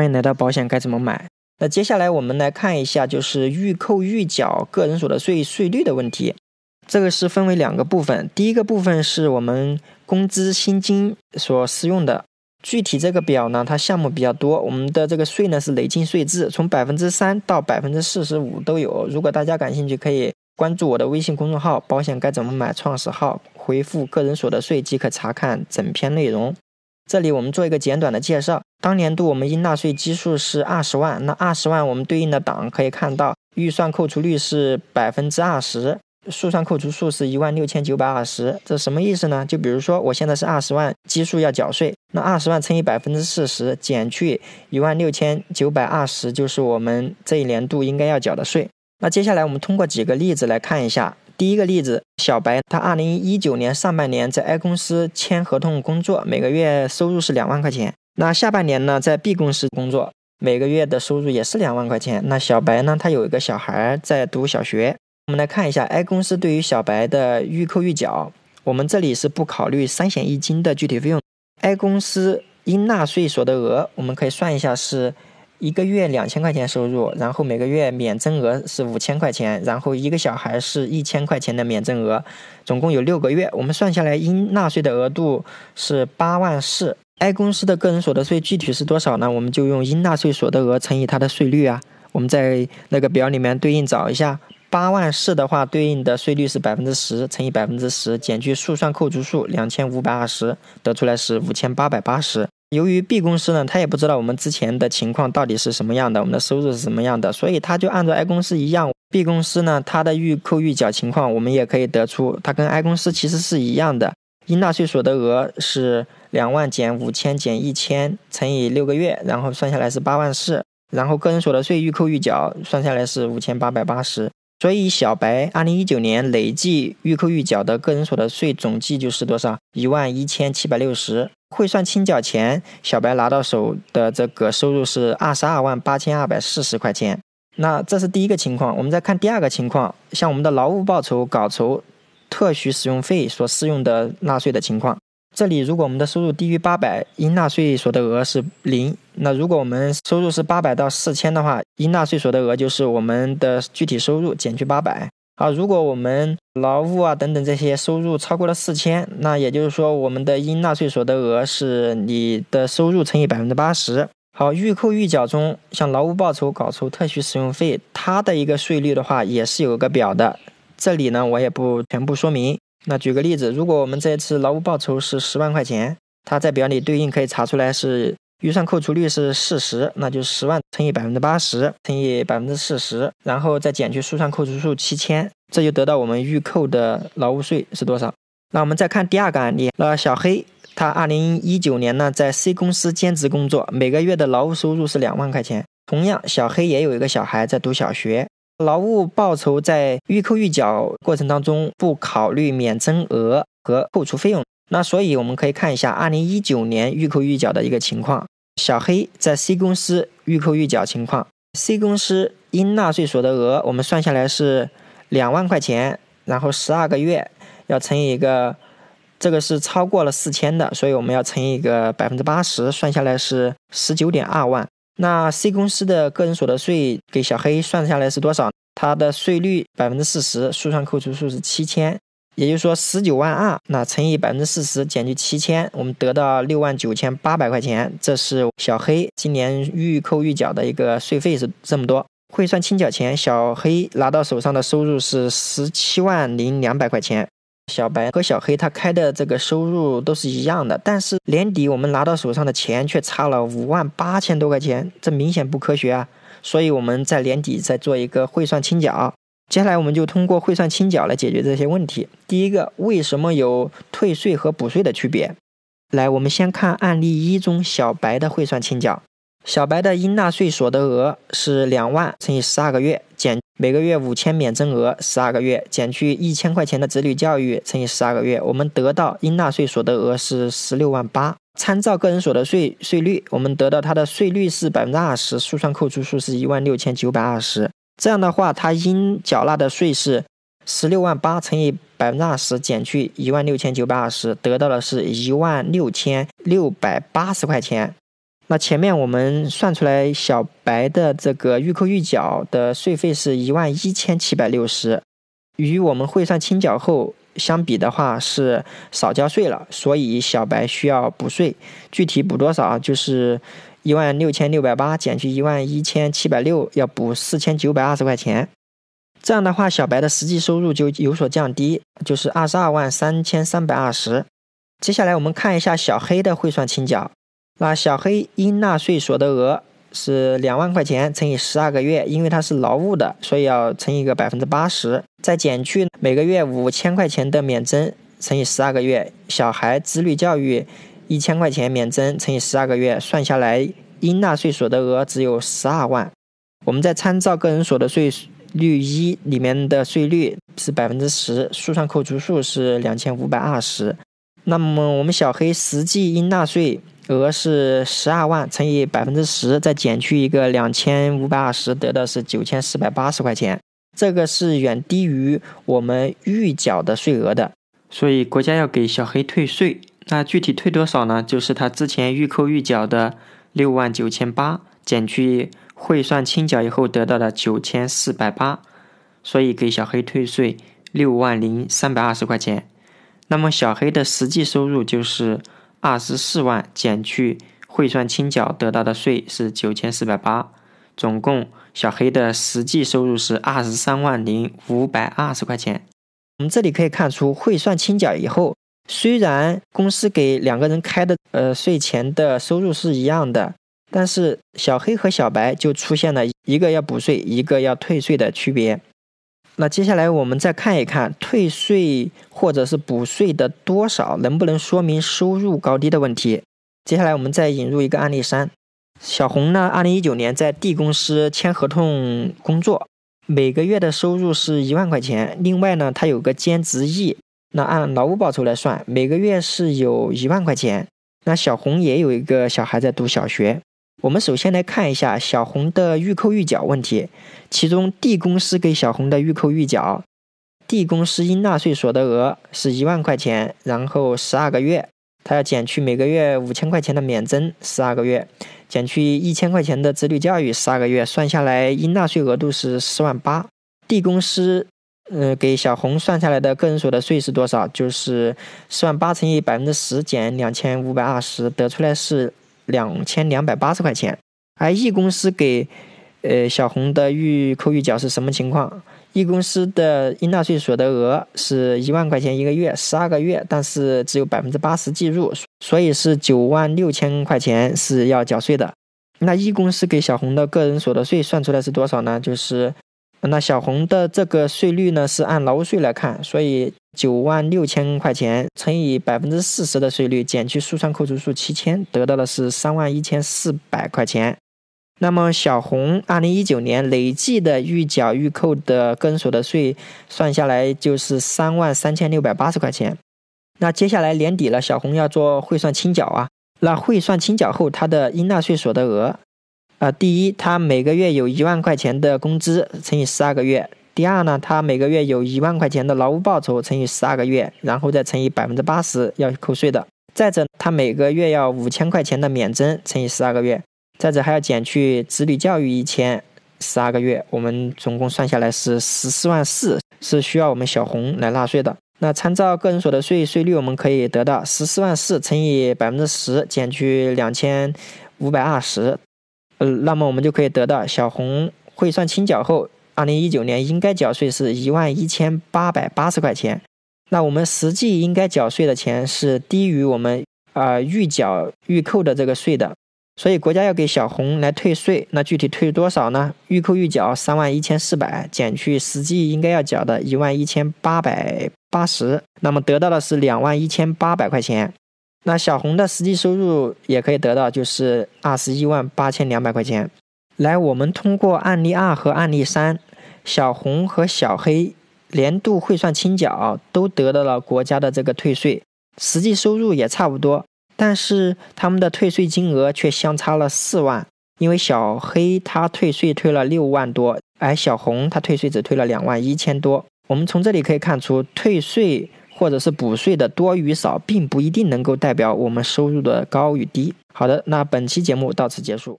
欢迎来到保险该怎么买。那接下来我们来看一下，就是预扣预缴个人所得税税率的问题。这个是分为两个部分，第一个部分是我们工资薪金所适用的。具体这个表呢，它项目比较多，我们的这个税呢是累进税制，从百分之三到百分之四十五都有。如果大家感兴趣，可以关注我的微信公众号“保险该怎么买”创始号，回复“个人所得税”即可查看整篇内容。这里我们做一个简短的介绍。当年度我们应纳税基数是二十万，那二十万我们对应的档可以看到，预算扣除率是百分之二十，速算扣除数是一万六千九百二十。这什么意思呢？就比如说我现在是二十万基数要缴税，那二十万乘以百分之四十减去一万六千九百二十，就是我们这一年度应该要缴的税。那接下来我们通过几个例子来看一下。第一个例子，小白他二零一九年上半年在 A 公司签合同工作，每个月收入是两万块钱。那下半年呢，在 B 公司工作，每个月的收入也是两万块钱。那小白呢，他有一个小孩在读小学。我们来看一下 A 公司对于小白的预扣预缴，我们这里是不考虑三险一金的具体费用。A 公司应纳税所得额，我们可以算一下是。一个月两千块钱收入，然后每个月免征额是五千块钱，然后一个小孩是一千块钱的免征额，总共有六个月，我们算下来应纳税的额度是八万四。A 公司的个人所得税具体是多少呢？我们就用应纳税所得额乘以它的税率啊。我们在那个表里面对应找一下，八万四的话对应的税率是百分之十乘以百分之十，减去速算扣除数两千五百二十，得出来是五千八百八十。由于 B 公司呢，他也不知道我们之前的情况到底是什么样的，我们的收入是什么样的，所以他就按照 A 公司一样，B 公司呢，它的预扣预缴情况，我们也可以得出，它跟 A 公司其实是一样的，应纳税所得额是两万减五千减一千乘以六个月，然后算下来是八万四，然后个人所得税预扣预缴算下来是五千八百八十，所以小白二零一九年累计预扣预缴的个人所得税总计就是多少？一万一千七百六十。汇算清缴前，小白拿到手的这个收入是二十二万八千二百四十块钱。那这是第一个情况。我们再看第二个情况，像我们的劳务报酬、稿酬、特许使用费所适用的纳税的情况。这里，如果我们的收入低于八百，应纳税所得额是零。那如果我们收入是八百到四千的话，应纳税所得额就是我们的具体收入减去八百。好，如果我们劳务啊等等这些收入超过了四千，那也就是说我们的应纳税所得额是你的收入乘以百分之八十。好，预扣预缴中，像劳务报酬、稿酬、特许使用费，它的一个税率的话也是有个表的。这里呢我也不全部说明。那举个例子，如果我们这一次劳务报酬是十万块钱，它在表里对应可以查出来是。预算扣除率是四十，那就十万乘以百分之八十乘以百分之四十，然后再减去速算扣除数七千，这就得到我们预扣的劳务税是多少。那我们再看第二个案例，那小黑他二零一九年呢在 C 公司兼职工作，每个月的劳务收入是两万块钱。同样，小黑也有一个小孩在读小学，劳务报酬在预扣预缴过程当中不考虑免征额和扣除费用。那所以我们可以看一下二零一九年预扣预缴的一个情况。小黑在 C 公司预扣预缴情况，C 公司应纳税所得额我们算下来是两万块钱，然后十二个月要乘以一个，这个是超过了四千的，所以我们要乘以一个百分之八十，算下来是十九点二万。那 C 公司的个人所得税给小黑算下来是多少？它的税率百分之四十，速算扣除数是七千。也就是说，十九万二，那乘以百分之四十，减去七千，我们得到六万九千八百块钱。这是小黑今年预扣预缴的一个税费是这么多。汇算清缴前，小黑拿到手上的收入是十七万零两百块钱。小白和小黑他开的这个收入都是一样的，但是年底我们拿到手上的钱却差了五万八千多块钱，这明显不科学啊！所以我们在年底再做一个汇算清缴。接下来我们就通过汇算清缴来解决这些问题。第一个，为什么有退税和补税的区别？来，我们先看案例一中小白的汇算清缴。小白的应纳税所得额是两万乘以十二个月，减每个月五千免征额十二个月，减去一千块钱的子女教育乘以十二个月，我们得到应纳税所得额是十六万八。参照个人所得税税率，我们得到它的税率是百分之二十，速算扣除数是一万六千九百二十。这样的话，他应缴纳的税是十六万八乘以百分之二十，减去一万六千九百二十，得到的是一万六千六百八十块钱。那前面我们算出来小白的这个预扣预缴的税费是一万一千七百六十，与我们汇算清缴后相比的话是少交税了，所以小白需要补税。具体补多少？就是一万六千六百八减去一万一千七百六，要补四千九百二十块钱。这样的话，小白的实际收入就有所降低，就是二十二万三千三百二十。接下来我们看一下小黑的汇算清缴。那小黑应纳税所得额是两万块钱乘以十二个月，因为它是劳务的，所以要乘一个百分之八十，再减去每个月五千块钱的免征乘以十二个月，小孩子女教育一千块钱免征乘以十二个月，算下来应纳税所得额只有十二万。我们再参照个人所得税率一里面的税率是百分之十，速算扣除数是两千五百二十，那么我们小黑实际应纳税。额是十二万乘以百分之十，再减去一个两千五百二十，得的是九千四百八十块钱。这个是远低于我们预缴的税额的，所以国家要给小黑退税。那具体退多少呢？就是他之前预扣预缴的六万九千八，减去汇算清缴以后得到的九千四百八，所以给小黑退税六万零三百二十块钱。那么小黑的实际收入就是。二十四万减去汇算清缴得到的税是九千四百八，总共小黑的实际收入是二十三万零五百二十块钱。我们这里可以看出，汇算清缴以后，虽然公司给两个人开的呃税前的收入是一样的，但是小黑和小白就出现了一个要补税，一个要退税的区别。那接下来我们再看一看退税或者是补税的多少能不能说明收入高低的问题。接下来我们再引入一个案例三：小红呢，二零一九年在 D 公司签合同工作，每个月的收入是一万块钱。另外呢，她有个兼职 E，那按劳务报酬来算，每个月是有一万块钱。那小红也有一个小孩在读小学。我们首先来看一下小红的预扣预缴问题，其中 D 公司给小红的预扣预缴，D 公司应纳税所得额是一万块钱，然后十二个月，他要减去每个月五千块钱的免征，十二个月，减去一千块钱的子女教育，十二个月，算下来应纳税额度是四万八。D 公司，呃，给小红算下来的个人所得税是多少？就是四万八乘以百分之十减两千五百二十，得出来是。两千两百八十块钱，而 E 公司给呃小红的预扣预缴是什么情况？E 公司的应纳税所得额是一万块钱一个月，十二个月，但是只有百分之八十计入，所以是九万六千块钱是要缴税的。那 E 公司给小红的个人所得税算出来是多少呢？就是那小红的这个税率呢是按劳务税来看，所以。九万六千块钱乘以百分之四十的税率，减去速算扣除数七千，得到的是三万一千四百块钱。那么小红二零一九年累计的预缴预扣的个人所得税算下来就是三万三千六百八十块钱。那接下来年底了，小红要做汇算清缴啊。那汇算清缴后，她的应纳税所得额啊，第一，他每个月有一万块钱的工资乘以十二个月。第二呢，他每个月有一万块钱的劳务报酬乘以十二个月，然后再乘以百分之八十要扣税的。再者，他每个月要五千块钱的免征乘以十二个月，再者还要减去子女教育一千十二个月，我们总共算下来是十四万四，是需要我们小红来纳税的。那参照个人所得税税率，我们可以得到十四万四乘以百分之十减去两千五百二十，呃，那么我们就可以得到小红汇算清缴后。二零一九年应该缴税是一万一千八百八十块钱，那我们实际应该缴税的钱是低于我们啊预缴预扣的这个税的，所以国家要给小红来退税，那具体退多少呢？预扣预缴三万一千四百，减去实际应该要缴的一万一千八百八十，那么得到的是两万一千八百块钱。那小红的实际收入也可以得到，就是二十一万八千两百块钱。来，我们通过案例二和案例三。小红和小黑年度汇算清缴都得到了国家的这个退税，实际收入也差不多，但是他们的退税金额却相差了四万。因为小黑他退税退了六万多，而小红他退税只退了两万一千多。我们从这里可以看出，退税或者是补税的多与少，并不一定能够代表我们收入的高与低。好的，那本期节目到此结束。